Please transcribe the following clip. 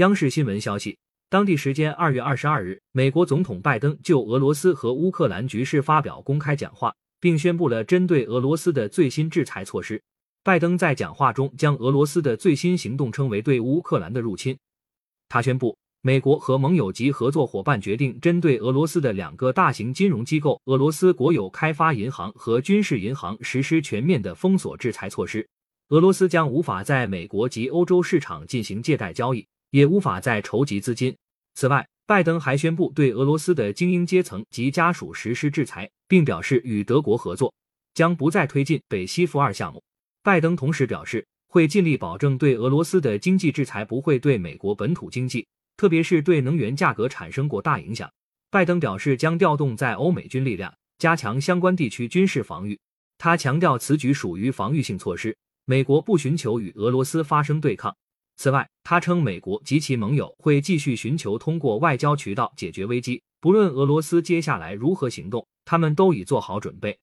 央视新闻消息，当地时间二月二十二日，美国总统拜登就俄罗斯和乌克兰局势发表公开讲话，并宣布了针对俄罗斯的最新制裁措施。拜登在讲话中将俄罗斯的最新行动称为对乌克兰的入侵。他宣布，美国和盟友及合作伙伴决定针对俄罗斯的两个大型金融机构——俄罗斯国有开发银行和军事银行——实施全面的封锁制裁措施。俄罗斯将无法在美国及欧洲市场进行借贷交易，也无法再筹集资金。此外，拜登还宣布对俄罗斯的精英阶层及家属实施制裁，并表示与德国合作将不再推进北溪负二项目。拜登同时表示，会尽力保证对俄罗斯的经济制裁不会对美国本土经济，特别是对能源价格产生过大影响。拜登表示，将调动在欧美军力量，加强相关地区军事防御。他强调，此举属于防御性措施，美国不寻求与俄罗斯发生对抗。此外，他称，美国及其盟友会继续寻求通过外交渠道解决危机，不论俄罗斯接下来如何行动，他们都已做好准备。